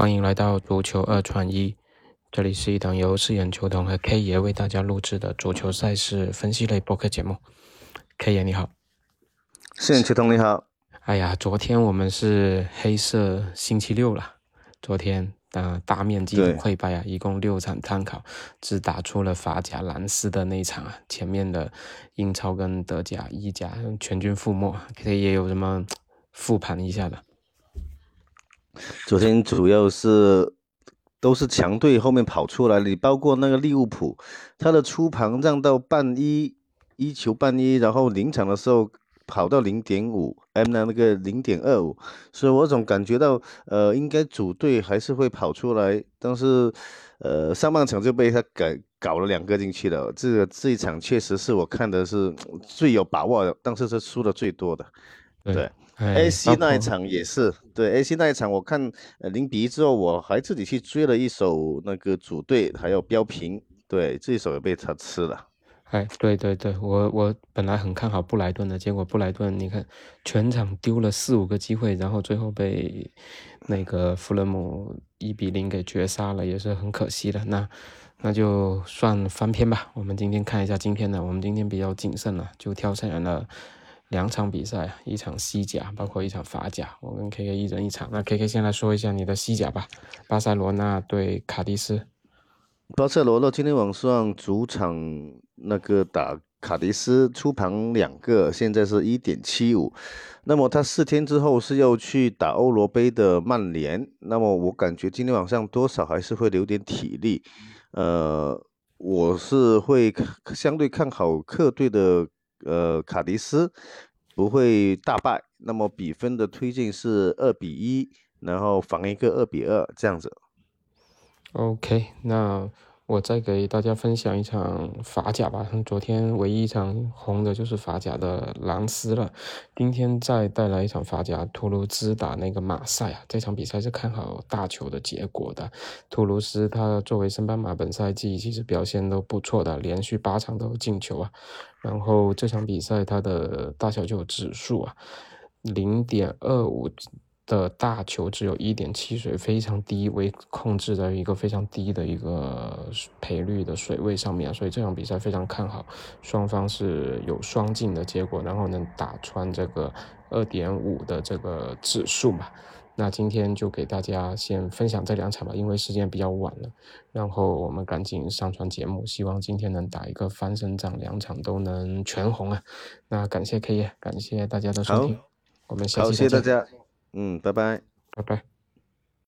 欢迎来到足球二串一，这里是一档由四眼球童和 K 爷为大家录制的足球赛事分析类播客节目。K 爷你好，四眼球童你好。哎呀，昨天我们是黑色星期六了，昨天的大面积的溃败啊，一共六场参考，只打出了法甲蓝斯的那一场啊，前面的英超跟德甲、意甲全军覆没。K 爷有什么复盘一下的？昨天主要是都是强队后面跑出来，你包括那个利物浦，他的出盘让到半一，一球半一，然后临场的时候跑到零点五，M 的那个零点二五，所以我总感觉到，呃，应该主队还是会跑出来，但是，呃，上半场就被他改搞了两个进去了，这个这一场确实是我看的是最有把握的，但是是输的最多的，对。A C 那一场也是，对 A C 那一场，我看呃零比一之后，我还自己去追了一手那个组队，还有标平，对这一手也被他吃了。哎，对对对，我我本来很看好布莱顿的，结果布莱顿你看全场丢了四五个机会，然后最后被那个弗勒姆一比零给绝杀了，也是很可惜的。那那就算翻篇吧。我们今天看一下今天的，我们今天比较谨慎了，就挑选了。两场比赛，一场西甲，包括一场法甲，我跟 K K 一人一场。那 K K 先来说一下你的西甲吧。巴塞罗那对卡迪斯。巴塞罗那今天晚上主场那个打卡迪斯，出盘两个，现在是一点七五。那么他四天之后是要去打欧罗杯的曼联，那么我感觉今天晚上多少还是会留点体力。呃，我是会相对看好客队的。呃，卡迪斯不会大败，那么比分的推进是二比一，然后防一个二比二这样子。OK，那。我再给大家分享一场法甲吧。昨天唯一一场红的就是法甲的狼斯了。今天再带来一场法甲，图卢兹打那个马赛啊。这场比赛是看好大球的结果的。图卢兹他作为升班马，本赛季其实表现都不错的，连续八场都进球啊。然后这场比赛它的大小球指数啊，零点二五。的大球只有一点七水，非常低，为控制在一个非常低的一个赔率的水位上面，所以这场比赛非常看好，双方是有双进的结果，然后能打穿这个二点五的这个指数嘛。那今天就给大家先分享这两场吧，因为时间比较晚了，然后我们赶紧上传节目，希望今天能打一个翻身仗，两场都能全红啊。那感谢 K 爷，感谢大家的收听，我们下期再见。嗯，拜拜，拜拜。